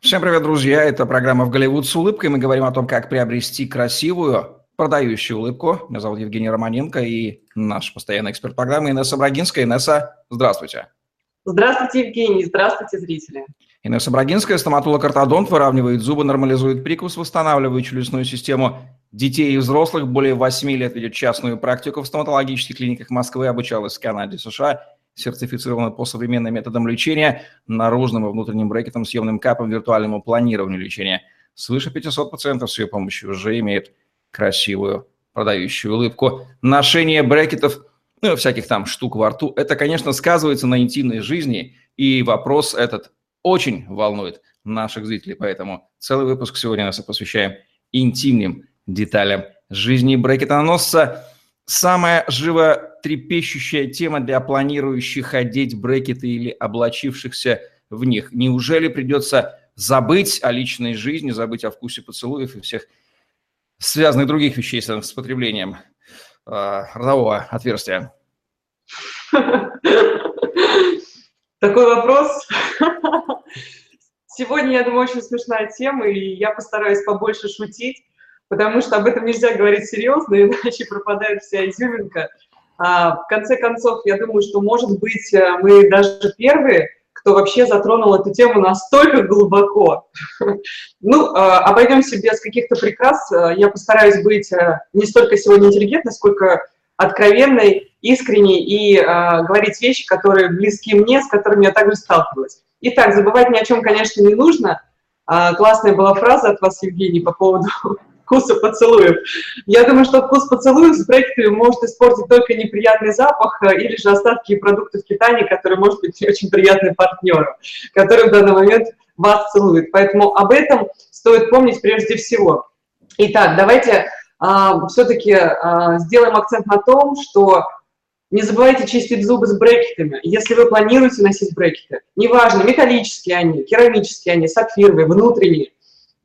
Всем привет, друзья! Это программа «В Голливуд с улыбкой». Мы говорим о том, как приобрести красивую, продающую улыбку. Меня зовут Евгений Романенко и наш постоянный эксперт программы Инесса Брагинская. Инесса, здравствуйте. Здравствуйте, Евгений. Здравствуйте, зрители. Инесса Брагинская, стоматолог-ортодонт, выравнивает зубы, нормализует прикус, восстанавливает челюстную систему детей и взрослых. Более 8 лет ведет частную практику в стоматологических клиниках Москвы, обучалась в Канаде, США – сертифицирована по современным методам лечения, наружным и внутренним брекетом, съемным капом, виртуальному планированию лечения. Свыше 500 пациентов с ее помощью уже имеют красивую продающую улыбку. Ношение брекетов, ну, всяких там штук во рту, это, конечно, сказывается на интимной жизни, и вопрос этот очень волнует наших зрителей, поэтому целый выпуск сегодня нас посвящаем интимным деталям жизни брекетоносца. Самая животрепещущая тема для планирующих одеть брекеты или облачившихся в них. Неужели придется забыть о личной жизни, забыть о вкусе поцелуев и всех связанных других вещей с потреблением э, ротового отверстия? Такой вопрос. Сегодня, я думаю, очень смешная тема, и я постараюсь побольше шутить потому что об этом нельзя говорить серьезно, иначе пропадает вся изюминка. А, в конце концов, я думаю, что, может быть, э, мы даже первые, кто вообще затронул эту тему настолько глубоко. Ну, а, обойдемся без каких-то прикрас. Я постараюсь быть э, не столько сегодня интеллигентной, сколько откровенной, искренней и а, говорить вещи, которые близки мне, с которыми я также сталкивалась. Итак, забывать ни о чем, конечно, не нужно. Классная была фраза от вас, Евгений, по поводу вкуса поцелуев. Я думаю, что вкус поцелуев с проектами может испортить только неприятный запах э, или же остатки продуктов питания, которые может быть очень приятным партнером, который в данный момент вас целует. Поэтому об этом стоит помнить прежде всего. Итак, давайте а, все-таки а, сделаем акцент на том, что не забывайте чистить зубы с брекетами. Если вы планируете носить брекеты, неважно, металлические они, керамические они, сапфировые, внутренние,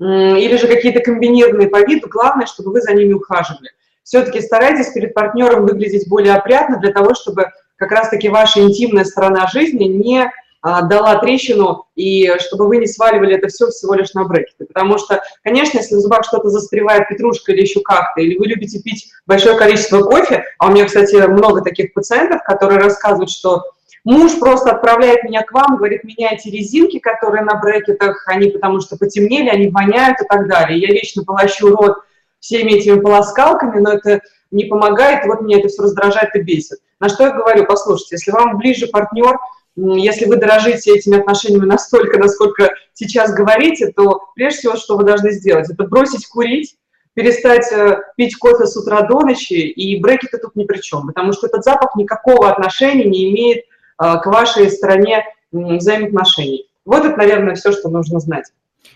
или же какие-то комбинированные по виду, главное, чтобы вы за ними ухаживали. Все-таки старайтесь перед партнером выглядеть более опрятно для того, чтобы как раз-таки ваша интимная сторона жизни не а, дала трещину, и чтобы вы не сваливали это все всего лишь на брекеты. Потому что, конечно, если в зубах что-то застревает, петрушка или еще как-то, или вы любите пить большое количество кофе, а у меня, кстати, много таких пациентов, которые рассказывают, что Муж просто отправляет меня к вам, говорит, меняйте резинки, которые на брекетах, они потому что потемнели, они воняют и так далее. Я вечно полощу рот всеми этими полоскалками, но это не помогает, вот меня это все раздражает и бесит. На что я говорю, послушайте, если вам ближе партнер, если вы дорожите этими отношениями настолько, насколько сейчас говорите, то прежде всего, что вы должны сделать, это бросить курить, перестать э, пить кофе с утра до ночи, и брекеты тут ни при чем, потому что этот запах никакого отношения не имеет к вашей стороне взаимоотношений. Вот это, наверное, все, что нужно знать.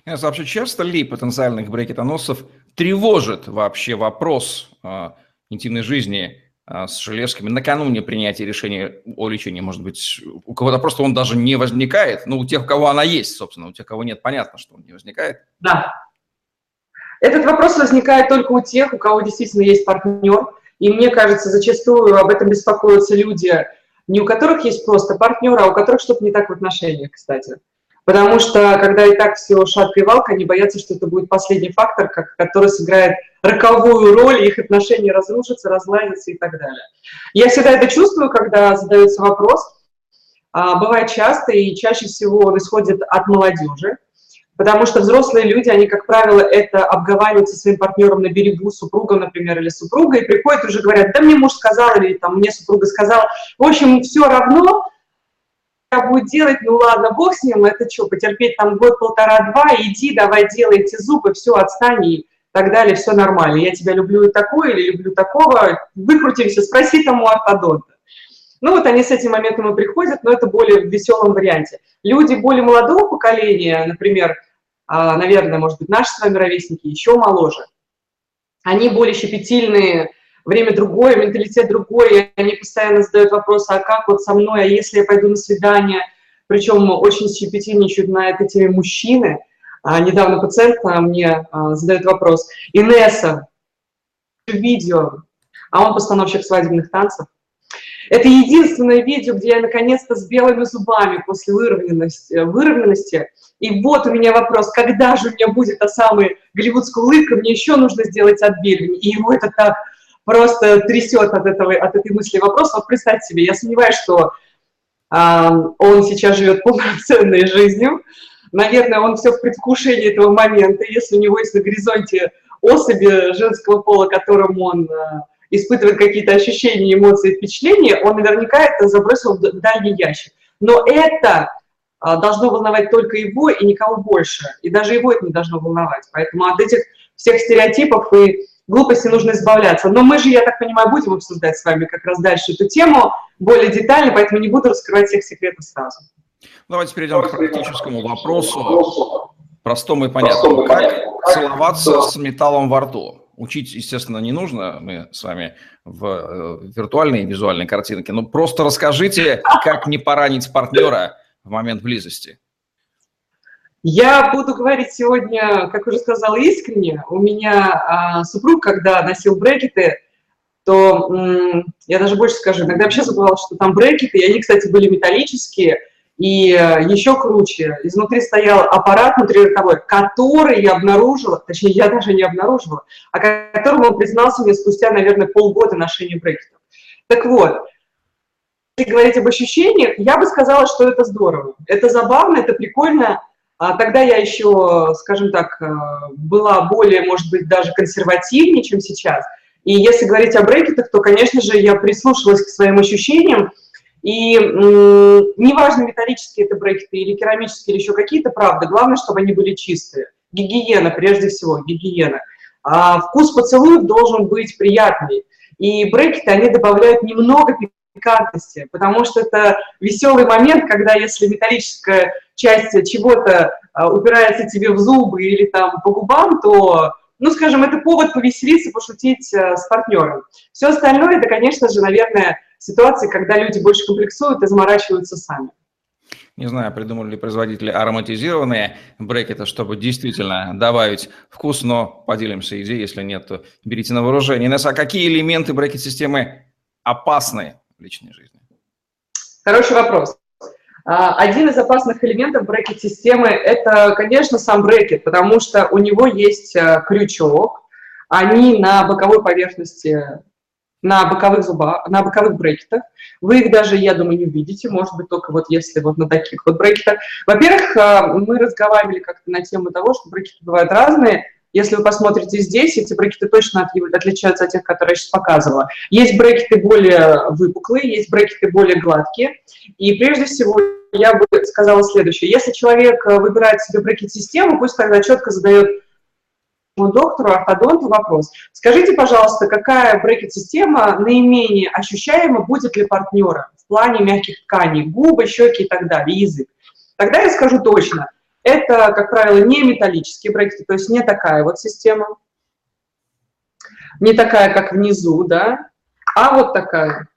Вообще часто ли потенциальных брекетоносцев тревожит вообще вопрос э, интимной жизни э, с железками накануне принятия решения о лечении? Может быть, у кого-то просто он даже не возникает, но у тех, у кого она есть, собственно, у тех, у кого нет, понятно, что он не возникает. Да. Этот вопрос возникает только у тех, у кого действительно есть партнер, и мне кажется, зачастую об этом беспокоятся люди, не у которых есть просто партнер, а у которых что-то не так в отношениях, кстати. Потому что, когда и так все шатка и валка, они боятся, что это будет последний фактор, как, который сыграет роковую роль, их отношения разрушатся, разладятся и так далее. Я всегда это чувствую, когда задается вопрос. А, бывает часто и чаще всего он исходит от молодежи, Потому что взрослые люди, они, как правило, это обговаривают со своим партнером на берегу, супругом, например, или супругой, и приходят уже говорят, да мне муж сказал, или там мне супруга сказала. В общем, все равно, что будет делать, ну ладно, бог с ним, это что, потерпеть там год, полтора, два, иди, давай, делай эти зубы, все, отстань и так далее, все нормально. Я тебя люблю и такое, или люблю такого, выкрутимся, спроси тому ортодонта. Ну вот они с этим моментом и приходят, но это более в веселом варианте. Люди более молодого поколения, например, наверное, может быть, наши с вами ровесники еще моложе, они более щепетильные, время другое, менталитет другой, они постоянно задают вопросы, а как вот со мной, а если я пойду на свидание, причем очень щепетильничают на этой теме мужчины. А, недавно пациент мне а, задает вопрос, Инесса, видео, а он постановщик свадебных танцев, Это единственное видео, где я наконец-то с белыми зубами после выровненности, э, выровненности. И вот у меня вопрос, когда же у меня будет та самая голливудская улыбка, мне еще нужно сделать отбеливание. И его это так просто трясет от, этого, от этой мысли вопрос. Вот представьте себе, я сомневаюсь, что э, он сейчас живет полноценной жизнью. Наверное, он все в предвкушении этого момента. Если у него есть на горизонте особи женского пола, которым он э, испытывает какие-то ощущения, эмоции, впечатления, он наверняка это забросил в дальний ящик. Но это а, должно волновать только его и никого больше. И даже его это не должно волновать. Поэтому от этих всех стереотипов и глупостей нужно избавляться. Но мы же, я так понимаю, будем обсуждать с вами как раз дальше эту тему более детально, поэтому не буду раскрывать всех секретов сразу. Давайте перейдем к практическому вопросу, простому и понятному. Как целоваться с металлом во рту? Учить, естественно, не нужно, мы с вами в э, виртуальной и визуальной картинке, но просто расскажите, как не поранить партнера в момент близости. Я буду говорить сегодня, как уже сказала, искренне. У меня а, супруг, когда носил брекеты, то м, я даже больше скажу, иногда вообще забывала, что там брекеты, и они, кстати, были металлические, и э, еще круче, изнутри стоял аппарат внутриротовой, который я обнаружила, точнее, я даже не обнаружила, а которому он признался мне спустя, наверное, полгода ношения брекетов. Так вот, если говорить об ощущениях, я бы сказала, что это здорово. Это забавно, это прикольно. А тогда я еще, скажем так, э, была более, может быть, даже консервативнее, чем сейчас. И если говорить о брекетах, то, конечно же, я прислушалась к своим ощущениям, и неважно, металлические это брекеты или керамические, или еще какие-то, правда, главное, чтобы они были чистые. Гигиена, прежде всего, гигиена. А вкус поцелуев должен быть приятный. И брекеты, они добавляют немного пикантности, потому что это веселый момент, когда если металлическая часть чего-то а, упирается тебе в зубы или там по губам, то, ну, скажем, это повод повеселиться, пошутить а, с партнером. Все остальное, это, конечно же, наверное, ситуации, когда люди больше комплексуют и заморачиваются сами. Не знаю, придумали ли производители ароматизированные брекеты, чтобы действительно добавить вкус, но поделимся идеей, если нет, то берите на вооружение. Инесса, а какие элементы брекет-системы опасны в личной жизни? Хороший вопрос. А, один из опасных элементов брекет-системы – это, конечно, сам брекет, потому что у него есть а, крючок, они на боковой поверхности на боковых зубах, на боковых брекетах. Вы их даже, я думаю, не увидите, может быть, только вот если вот на таких вот брекетах. Во-первых, а, мы разговаривали как-то на тему того, что брекеты бывают разные. Если вы посмотрите здесь, эти брекеты точно отличаются от тех, которые я сейчас показывала. Есть брекеты более выпуклые, есть брекеты более гладкие. И прежде всего я бы сказала следующее. Если человек выбирает себе брекет-систему, пусть тогда четко задает доктору, ортодонту вопрос. Скажите, пожалуйста, какая брекет-система наименее ощущаема будет для партнера в плане мягких тканей, губы, щеки и так далее, язык? Тогда я скажу точно. Это, как правило, не металлические брекеты, то есть не такая вот система, не такая, как внизу, да, а вот такая.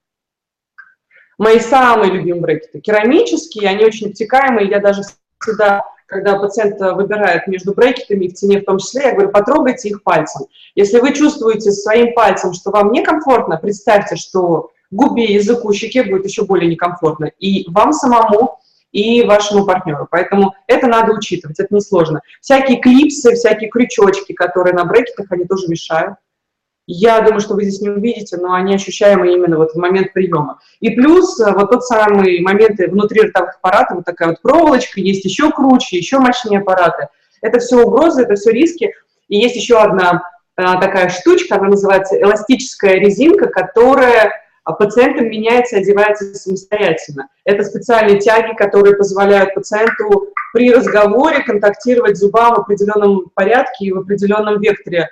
Мои самые любимые брекеты. Керамические, они очень обтекаемые, я даже всегда когда пациент э, выбирает между брекетами, в цене в том числе, я говорю, потрогайте их пальцем. Если вы чувствуете своим пальцем, что вам некомфортно, представьте, что губе, языку, щеке будет еще более некомфортно. И вам самому, и вашему партнеру. Поэтому это надо учитывать, это несложно. Всякие клипсы, всякие крючочки, которые на брекетах, они тоже мешают. Я думаю, что вы здесь не увидите, но они ощущаемы именно вот в момент приема. И плюс э, вот тот самый момент внутри ротовых аппаратов, вот такая вот проволочка, есть еще круче, еще мощнее аппараты. Это все угрозы, это все риски. И есть еще одна а, такая штучка, она называется эластическая резинка, которая пациентам меняется одевается самостоятельно. Это специальные тяги, которые позволяют пациенту при разговоре контактировать зубам в определенном порядке и в определенном векторе а,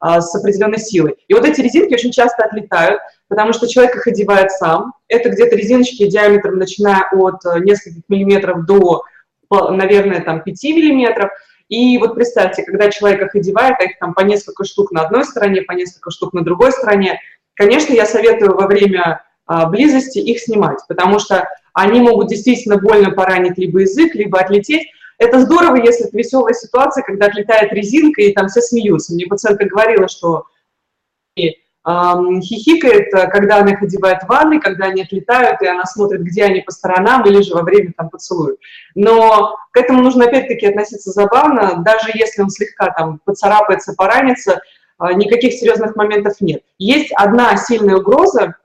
с определенной силой. И вот эти резинки очень часто отлетают, потому что человек их одевает сам. Это где-то резиночки диаметром, начиная от э, нескольких миллиметров до, наверное, там 5 миллиметров. И вот представьте, когда человек их одевает, а их там по несколько штук на одной стороне, по несколько штук на другой стороне, конечно, я советую во время а, близости их снимать, потому что они могут действительно больно поранить либо язык, либо отлететь, это здорово, если это веселая ситуация, когда отлетает резинка, и там все смеются. Мне пациентка говорила, что хихикает, когда она их одевает в ванной, когда они отлетают, и она смотрит, где они по сторонам, или же во время там поцелуя. Но к этому нужно опять-таки относиться забавно, даже если он слегка там поцарапается, поранится, а, никаких серьезных моментов нет. Есть одна сильная угроза,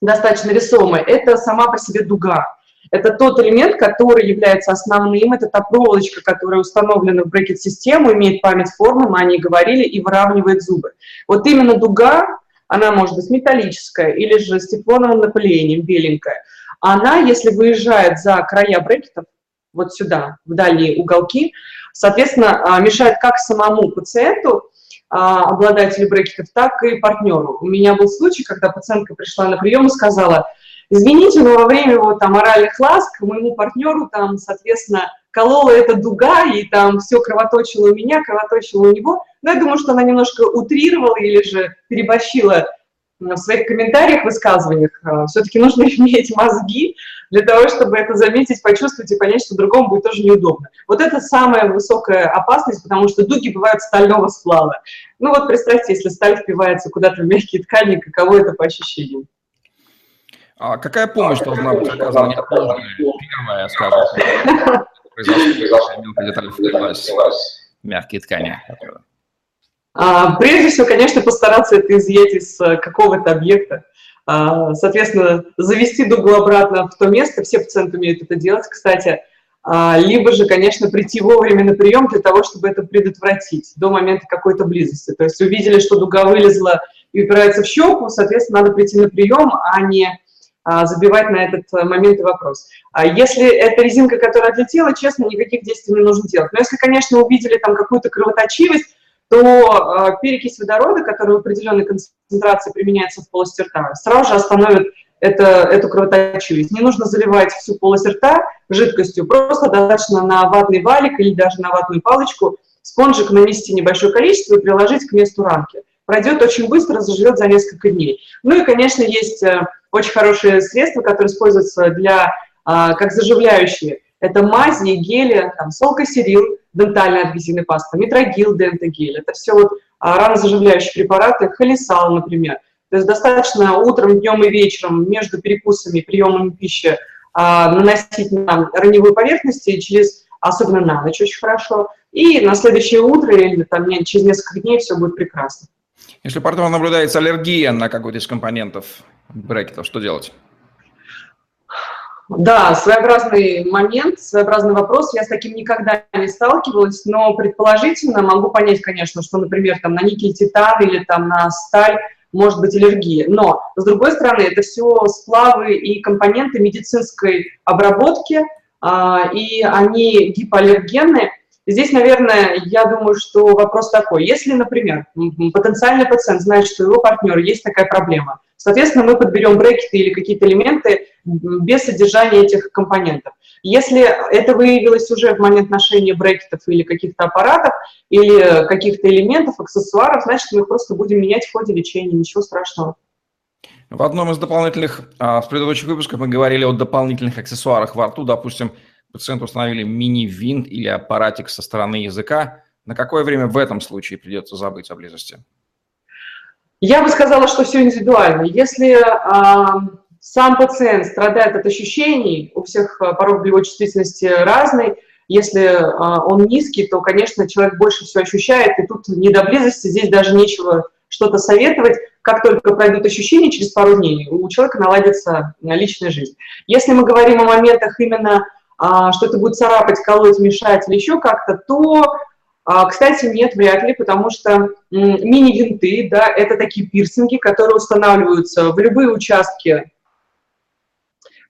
достаточно весомая, это сама по себе дуга. Это тот элемент, который является основным, это та проволочка, которая установлена в брекет-систему, имеет память формы, мы о ней говорили, и выравнивает зубы. Вот именно дуга, она может быть металлическая или же с тефлоновым напылением, беленькая. Она, если выезжает за края брекетов, вот сюда, в дальние уголки, соответственно, а, мешает как самому пациенту, а, обладателю брекетов, так и партнеру. У меня был случай, когда пациентка пришла на прием и сказала – Извините, но во время его там оральных ласк моему партнеру там, соответственно, колола эта дуга, и там все кровоточило у меня, кровоточило у него. Но я думаю, что она немножко утрировала или же переборщила в своих комментариях, высказываниях. А, Все-таки нужно иметь мозги для того, чтобы это заметить, почувствовать и понять, что другому будет тоже неудобно. Вот это самая высокая опасность, потому что дуги бывают стального сплава. Ну вот представьте, если сталь впивается куда-то в мягкие ткани, каково это по ощущениям. А какая помощь должна быть оказана первая, скажем, мелкая деталь впилась мягкие ткани? А, прежде всего, конечно, постараться это изъять из э, какого-то объекта. А, соответственно, завести дугу обратно в то место, все пациенты умеют это делать, кстати, а, либо же, конечно, прийти вовремя на прием для того, чтобы это предотвратить до момента какой-то близости. То есть увидели, что дуга вылезла и упирается в щеку, соответственно, надо прийти на прием, а не забивать на этот э, момент и вопрос. А если это резинка, которая отлетела, честно, никаких действий не нужно делать. Но если, конечно, увидели там какую-то кровоточивость, то э, перекись водорода, которая в определенной концентрации применяется в полости рта, сразу же остановит это, эту кровоточивость. Не нужно заливать всю полость рта жидкостью, просто достаточно на ватный валик или даже на ватную палочку спонжик нанести небольшое количество и приложить к месту ранки. Пройдет очень быстро, заживет за несколько дней. Ну и, конечно, есть очень хорошие средства, которые используются для, а, как заживляющие. Это мази, гели, там, солкосерил, дентальная адгезивная паста, метрогил, дентогель. Это все вот а, ранозаживляющие препараты, холесал, например. То есть достаточно утром, днем и вечером между перекусами, приемами пищи а, наносить на раневую поверхность и через, особенно на ночь очень хорошо. И на следующее утро или там, через несколько дней все будет прекрасно. Если партнер наблюдается аллергия на какой-то из компонентов брекетов, что делать? Да, своеобразный момент, своеобразный вопрос. Я с таким никогда не сталкивалась, но предположительно могу понять, конечно, что, например, там на никель титан или там на сталь может быть аллергия. Но, с другой стороны, это все сплавы и компоненты медицинской обработки, а, и они гипоаллергенные. Здесь, наверное, я думаю, что вопрос такой. Если, например, потенциальный пациент знает, что его партнер есть такая проблема, соответственно, мы подберем брекеты или какие-то элементы без содержания этих компонентов. Если это выявилось уже в момент ношения брекетов или каких-то аппаратов, или каких-то элементов, аксессуаров, значит, мы их просто будем менять в ходе лечения, ничего страшного. В одном из дополнительных, а, в предыдущих выпусках мы говорили о дополнительных аксессуарах во рту, допустим, пациенту установили мини-винт или аппаратик со стороны языка, на какое время в этом случае придется забыть о близости? Я бы сказала, что все индивидуально. Если э, сам пациент страдает от ощущений, у всех а, порог болевой чувствительности разный, если э, он низкий, то, конечно, человек больше все ощущает, и тут не до близости, здесь даже нечего что-то советовать. Как только пройдут ощущения, через пару дней у человека наладится личная жизнь. Если мы говорим о моментах именно что это будет царапать, колоть, мешать или еще как-то, то, а, кстати, нет, вряд ли, потому что мини-винты, да, это такие пирсинги, которые устанавливаются в любые участки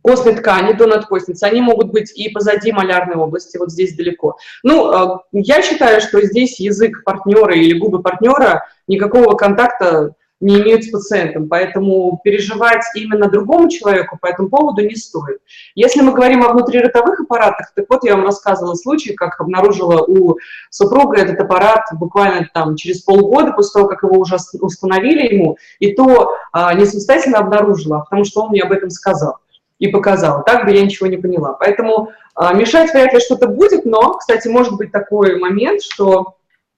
костной ткани до надкостницы, они могут быть и позади малярной области, вот здесь далеко. Ну, а, я считаю, что здесь язык партнера или губы партнера никакого контакта не имеют с пациентом, поэтому переживать именно другому человеку по этому поводу не стоит. Если мы говорим о внутриротовых аппаратах, так вот я вам рассказывала случай, как обнаружила у супруга этот аппарат буквально там через полгода после того, как его уже установили ему, и то а, не самостоятельно обнаружила, а потому что он мне об этом сказал и показал. Так бы я ничего не поняла. Поэтому а, мешать вряд ли что-то будет, но, кстати, может быть такой момент, что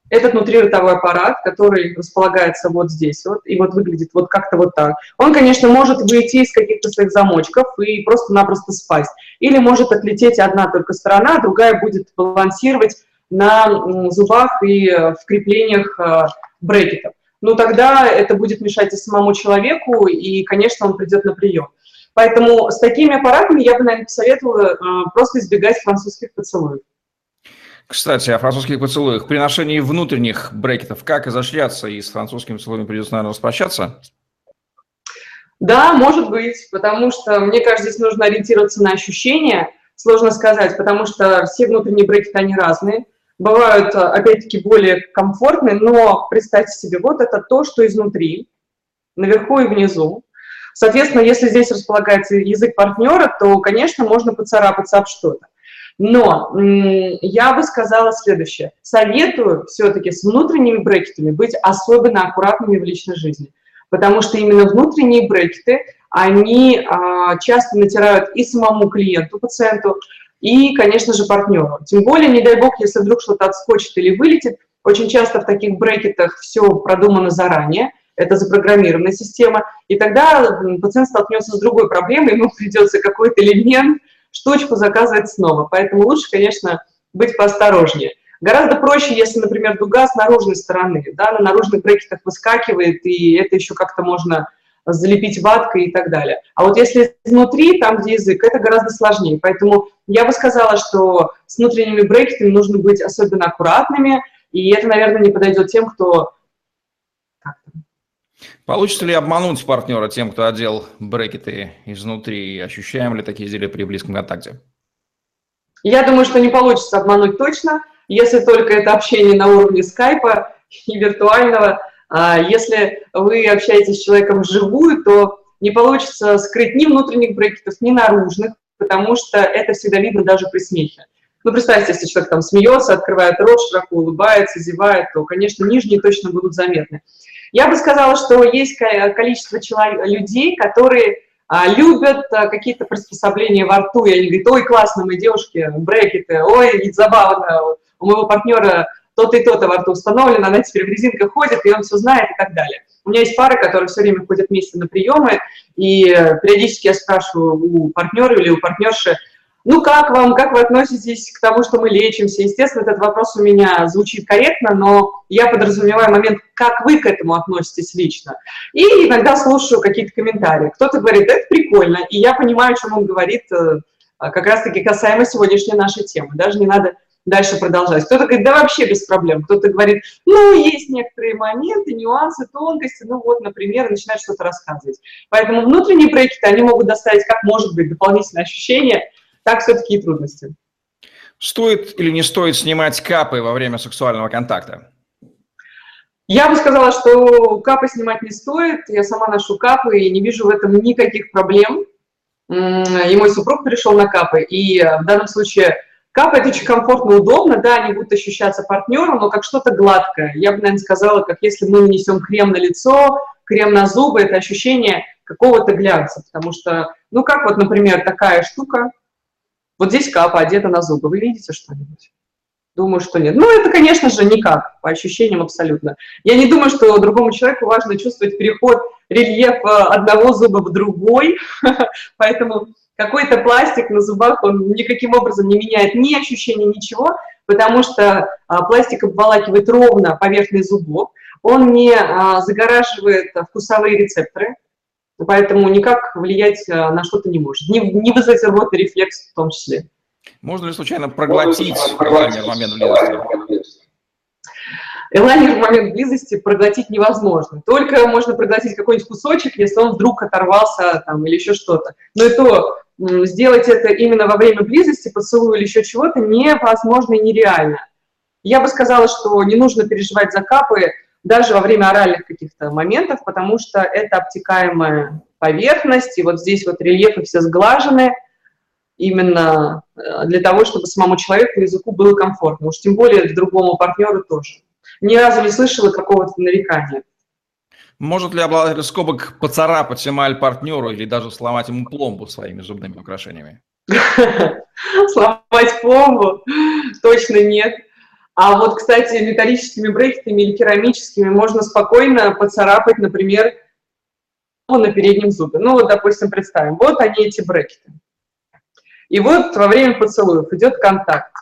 этот внутриротовой аппарат, который располагается вот здесь вот, и вот выглядит вот как-то вот так, он, конечно, может выйти из каких-то своих замочков и просто-напросто спасть. Или может отлететь одна только сторона, другая будет балансировать на зубах и в креплениях э, брекетов. Ну, тогда это будет мешать и самому человеку, и, конечно, он придет на прием. Поэтому с такими аппаратами я бы, наверное, посоветовала э, просто избегать французских поцелуев. Кстати, о французских поцелуях. При ношении внутренних брекетов как изощряться и с французскими поцелуями придется, наверное, распрощаться? Да, может быть, потому что, мне кажется, здесь нужно ориентироваться на ощущения. Сложно сказать, потому что все внутренние брекеты, они разные. Бывают, опять-таки, более комфортные, но представьте себе, вот это то, что изнутри, наверху и внизу. Соответственно, если здесь располагается язык партнера, то, конечно, можно поцарапаться об что-то. Но я бы сказала следующее. Советую все-таки с внутренними брекетами быть особенно аккуратными в личной жизни, потому что именно внутренние брекеты, они а, часто натирают и самому клиенту, пациенту, и, конечно же, партнеру. Тем более, не дай бог, если вдруг что-то отскочит или вылетит, очень часто в таких брекетах все продумано заранее, это запрограммированная система, и тогда пациент столкнется с другой проблемой, ему придется какой-то элемент штучку заказывать снова. Поэтому лучше, конечно, быть поосторожнее. Гораздо проще, если, например, дуга с наружной стороны, да, на наружных брекетах выскакивает, и это еще как-то можно залепить ваткой и так далее. А вот если изнутри, там, где язык, это гораздо сложнее. Поэтому я бы сказала, что с внутренними брекетами нужно быть особенно аккуратными, и это, наверное, не подойдет тем, кто Получится ли обмануть партнера тем, кто одел брекеты изнутри? Ощущаем ли такие изделия при близком контакте? Я думаю, что не получится обмануть точно, если только это общение на уровне скайпа и виртуального. А если вы общаетесь с человеком вживую, то не получится скрыть ни внутренних брекетов, ни наружных, потому что это всегда видно даже при смехе. Ну, представьте, если человек там смеется, открывает рот, широко улыбается, зевает, то, конечно, нижние точно будут заметны. Я бы сказала, что есть количество человек, людей, которые а, любят а, какие-то приспособления во рту, и они говорят, ой, классно, мы девушки, брекеты, ой, забавно, у моего партнера то-то и то-то во рту установлено, она теперь в резинках ходит, и он все знает и так далее. У меня есть пары, которые все время ходят вместе на приемы, и э, периодически я спрашиваю у партнера или у партнерши, ну, как вам, как вы относитесь к тому, что мы лечимся? Естественно, этот вопрос у меня звучит корректно, но я подразумеваю момент, как вы к этому относитесь лично. И иногда слушаю какие-то комментарии. Кто-то говорит, это прикольно, и я понимаю, о чем он говорит, э, как раз-таки касаемо сегодняшней нашей темы. Даже не надо дальше продолжать. Кто-то говорит, да вообще без проблем. Кто-то говорит, ну, есть некоторые моменты, нюансы, тонкости, ну вот, например, начинает что-то рассказывать. Поэтому внутренние проекты, они могут доставить, как может быть, дополнительное ощущение – так все-таки и трудности. Стоит или не стоит снимать капы во время сексуального контакта? Я бы сказала, что капы снимать не стоит. Я сама ношу капы и не вижу в этом никаких проблем. И мой супруг перешел на капы. И в данном случае капы – это очень комфортно, удобно. Да, они будут ощущаться партнером, но как что-то гладкое. Я бы, наверное, сказала, как если мы нанесем крем на лицо, крем на зубы, это ощущение какого-то глянца. Потому что, ну как вот, например, такая штука – вот здесь капа одета на зубы. Вы видите что-нибудь? Думаю, что нет. Ну, это, конечно же, никак, по ощущениям абсолютно. Я не думаю, что другому человеку важно чувствовать переход рельефа одного зуба в другой, поэтому какой-то пластик на зубах, он никаким образом не меняет ни ощущения, ничего, потому что а, пластик обволакивает ровно поверхность зубов, он не а, загораживает вкусовые рецепторы, Поэтому никак влиять э, на что-то не может. Не, не вызвать рвотный рефлекс в том числе. Можно ли случайно проглотить элайнер в момент близости? Элайнер в момент близости проглотить невозможно. Только можно проглотить какой-нибудь кусочек, если он вдруг оторвался там, или еще что-то. Но и то сделать это именно во время близости, поцелуя или еще чего-то, невозможно и нереально. Я бы сказала, что не нужно переживать за капы, даже во время оральных каких-то моментов, потому что это обтекаемая поверхность, и вот здесь вот рельефы все сглажены, именно э, для того, чтобы самому человеку языку было комфортно, уж тем более другому партнеру тоже. Ни разу не слышала какого-то нарекания. Может ли обладатель скобок поцарапать эмаль партнеру или даже сломать ему пломбу своими зубными украшениями? Сломать пломбу? Точно нет. А вот, кстати, металлическими брекетами или керамическими можно спокойно поцарапать, например, на переднем зубе. Ну вот, допустим, представим, вот они эти брекеты. И вот во время поцелуев идет контакт.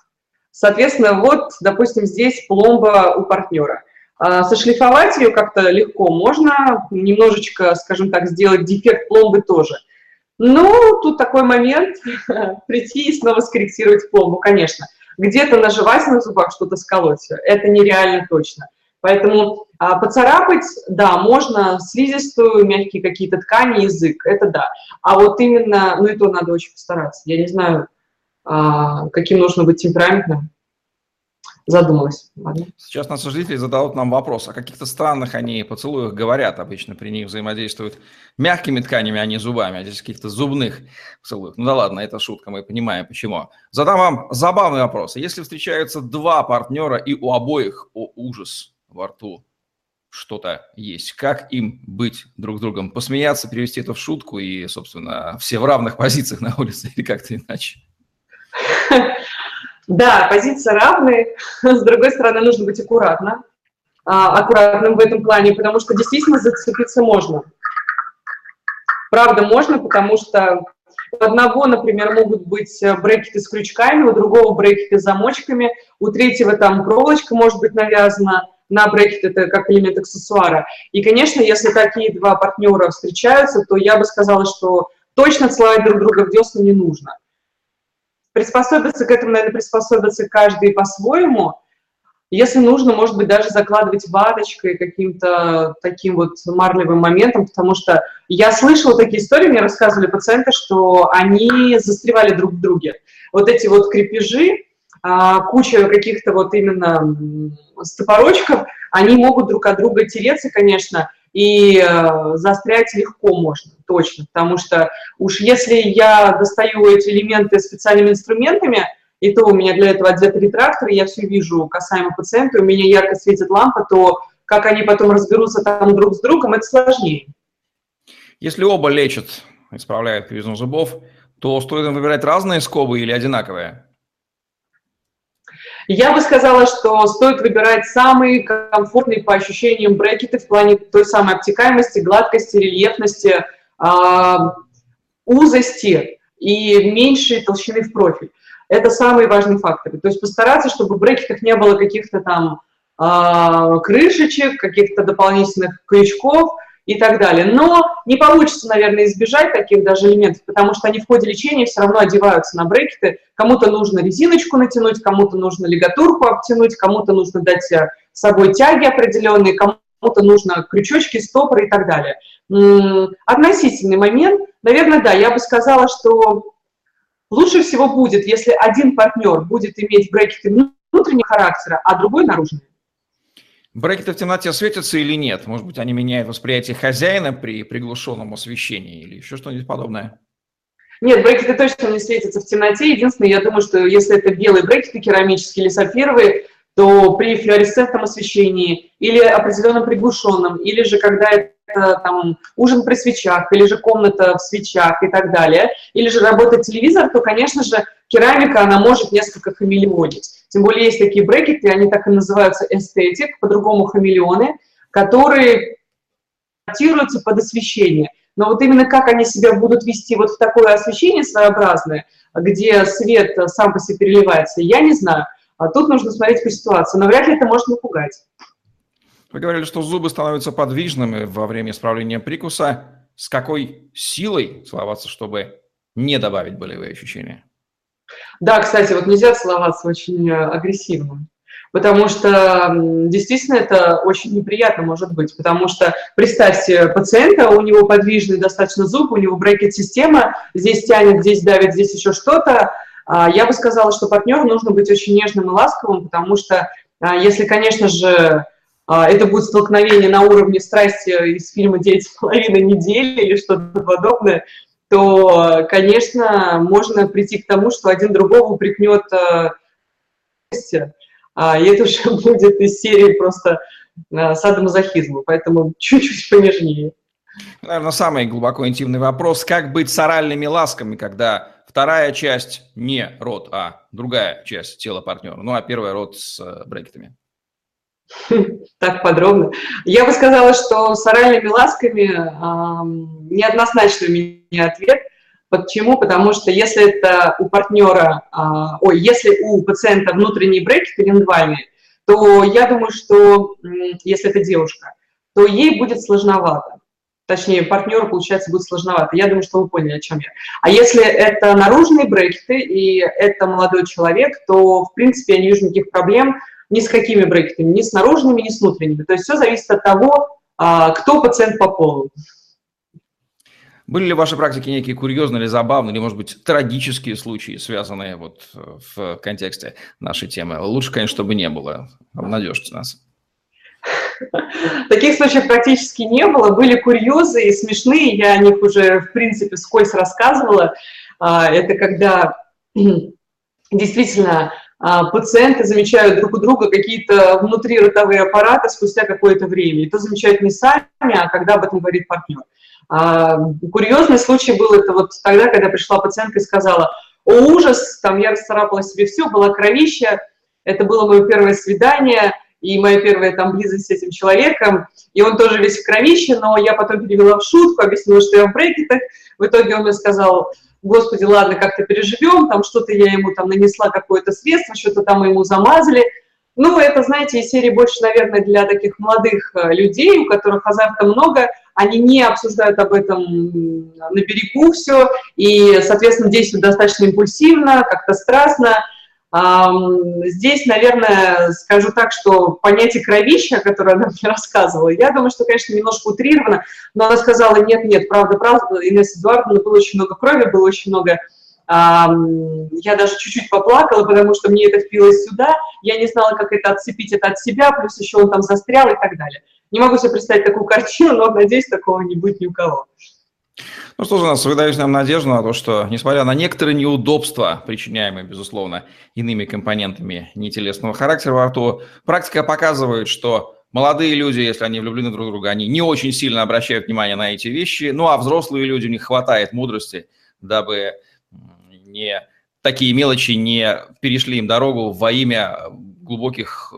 Соответственно, вот, допустим, здесь пломба у партнера. А, сошлифовать ее как-то легко можно, немножечко, скажем так, сделать дефект пломбы тоже. Но тут такой момент, прийти и снова скорректировать пломбу, конечно. Где-то наживать на зубах, что-то сколоть, это нереально точно. Поэтому а, поцарапать, да, можно слизистую, мягкие какие-то ткани, язык, это да. А вот именно, ну и то надо очень постараться. Я не знаю, а, каким нужно быть темпераментным. Задумалась. Сейчас наши зрители задают нам вопрос, о каких-то странных они поцелуях говорят, обычно при них взаимодействуют мягкими тканями, а не зубами, а здесь каких-то зубных поцелуев. Ну да ладно, это шутка, мы понимаем почему. Задам вам забавный вопрос. Если встречаются два партнера и у обоих, о ужас, во рту что-то есть. Как им быть друг другом? Посмеяться, перевести это в шутку и, собственно, все в равных позициях на улице или как-то иначе? Да, позиции равные. С другой стороны, нужно быть аккуратно, а, аккуратным в этом плане, потому что действительно зацепиться можно. Правда, можно, потому что у одного, например, могут быть брекеты с крючками, у другого брекеты с замочками, у третьего там проволочка может быть навязана на брекет, это как элемент аксессуара. И, конечно, если такие два партнера встречаются, то я бы сказала, что точно целовать друг друга в десна не нужно. Приспособиться к этому, наверное, приспособиться каждый по-своему. Если нужно, может быть, даже закладывать ваточкой каким-то таким вот марлевым моментом, потому что я слышала такие истории, мне рассказывали пациенты, что они застревали друг в друге. Вот эти вот крепежи, а, куча каких-то вот именно стопорочков, они могут друг от друга тереться, конечно, и э, застрять легко можно, точно, потому что уж если я достаю эти элементы специальными инструментами, и то у меня для этого одет ретрактор, я все вижу касаемо пациента, у меня ярко светит лампа, то как они потом разберутся там друг с другом, это сложнее. Если оба лечат, исправляют кривизну зубов, то стоит им выбирать разные скобы или одинаковые? Я бы сказала, что стоит выбирать самые комфортные по ощущениям брекеты в плане той самой обтекаемости, гладкости, рельефности, э, узости и меньшей толщины в профиль. Это самые важные факторы. То есть постараться, чтобы в брекетах не было каких-то там э, крышечек, каких-то дополнительных крючков, и так далее. Но не получится, наверное, избежать таких даже элементов, потому что они в ходе лечения все равно одеваются на брекеты. Кому-то нужно резиночку натянуть, кому-то нужно лигатурку обтянуть, кому-то нужно дать э, с собой тяги определенные, кому-то нужно крючочки, стопоры и так далее. Относительный момент, наверное, да, я бы сказала, что лучше всего будет, если один партнер будет иметь брекеты внутреннего характера, а другой наружный. Брекеты в темноте светятся или нет? Может быть, они меняют восприятие хозяина при приглушенном освещении или еще что-нибудь подобное? Нет, брекеты точно не светятся в темноте. Единственное, я думаю, что если это белые брекеты керамические или сапфировые, то при флуоресцентном освещении или определенном приглушенном, или же когда это там ужин при свечах, или же комната в свечах и так далее, или же работает телевизор, то, конечно же, керамика, она может несколько хамелеонить. Тем более есть такие брекеты, они так и называются эстетик, по-другому хамелеоны, которые адаптируются под освещение. Но вот именно как они себя будут вести вот в такое освещение своеобразное, где свет сам по себе переливается, я не знаю. А тут нужно смотреть по ситуации, но вряд ли это может напугать. Вы говорили, что зубы становятся подвижными во время исправления прикуса. С какой силой целоваться, чтобы не добавить болевые ощущения? Да, кстати, вот нельзя целоваться очень э, агрессивно, потому что действительно это очень неприятно может быть, потому что представьте пациента, у него подвижный достаточно зуб, у него брекет-система, здесь тянет, здесь давит, здесь еще что-то. А, я бы сказала, что партнеру нужно быть очень нежным и ласковым, потому что а, если, конечно же, а, это будет столкновение на уровне страсти из фильма «Девять с половиной недели» или что-то подобное, то, конечно, можно прийти к тому, что один другого упрекнет э, а, и это уже будет из серии просто э, садомазохизма, поэтому чуть-чуть понежнее. Наверное, самый глубоко интимный вопрос. Как быть с оральными ласками, когда вторая часть не рот, а другая часть тела партнера? Ну, а первая рот с э, брекетами. Так подробно. Я бы сказала, что с оральными ласками э, неоднозначный у меня ответ. Почему? Потому что если это у партнера, э, ой, если у пациента внутренний брекет лингвальный, то я думаю, что если это девушка, то ей будет сложновато. Точнее, партнеру, получается, будет сложновато. Я думаю, что вы поняли, о чем я. А если это наружные брекеты и это молодой человек, то, в принципе, я не вижу никаких проблем ни с какими брекетами, ни с наружными, ни с внутренними. То есть все зависит от того, а, кто пациент по полу. Были ли в вашей практике некие курьезные или забавные, или, может быть, трагические случаи, связанные вот э, в контексте нашей темы? Лучше, конечно, чтобы не было. Обнадежьте нас. Таких случаев практически не было. Были курьезы и смешные, я о них уже, в принципе, скользь рассказывала. А, это когда действительно пациенты замечают друг у друга какие-то внутриротовые аппараты спустя какое-то время. И то замечают не сами, а когда об этом говорит партнер. А, курьезный случай был это вот тогда, когда пришла пациентка и сказала, о, ужас, там я расцарапала себе все, была кровища, это было мое первое свидание, и моя первая там близость с этим человеком, и он тоже весь в кровище, но я потом перевела в шутку, объяснила, что я в брекетах, в итоге он мне сказал, господи, ладно, как-то переживем, там что-то я ему там нанесла какое-то средство, что-то там ему замазали. Ну, это, знаете, из серии больше, наверное, для таких молодых э, людей, у которых азарта много, они не обсуждают об этом на берегу все, и, соответственно, действуют достаточно импульсивно, как-то страстно, Здесь, наверное, скажу так, что понятие кровища, которое она мне рассказывала, я думаю, что, конечно, немножко утрировано, но она сказала, нет, нет, правда, правда, Инесса Эдуардовна, было очень много крови, было очень много я даже чуть-чуть поплакала, потому что мне это впилось сюда, я не знала, как это отцепить это от себя, плюс еще он там застрял и так далее. Не могу себе представить такую картину, но, надеюсь, такого не будет ни у кого. Ну что же, нас выдают нам надежду на то, что, несмотря на некоторые неудобства, причиняемые, безусловно, иными компонентами нетелесного характера во рту, практика показывает, что молодые люди, если они влюблены друг в друга, они не очень сильно обращают внимание на эти вещи, ну а взрослые люди, у них хватает мудрости, дабы не такие мелочи не перешли им дорогу во имя глубоких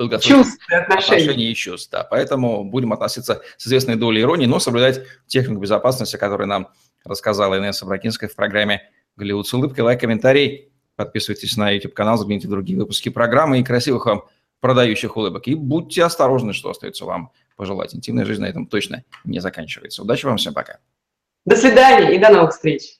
долгосрочных чувств, отношений. отношений и чувств. Да. Поэтому будем относиться с известной долей иронии, но соблюдать технику безопасности, которую нам рассказала Инесса Бракинская в программе «Голливуд с улыбкой». Лайк, комментарий, подписывайтесь на YouTube-канал, загляните другие выпуски программы и красивых вам продающих улыбок. И будьте осторожны, что остается вам пожелать. Интимная жизнь на этом точно не заканчивается. Удачи вам, всем пока. До свидания и до новых встреч.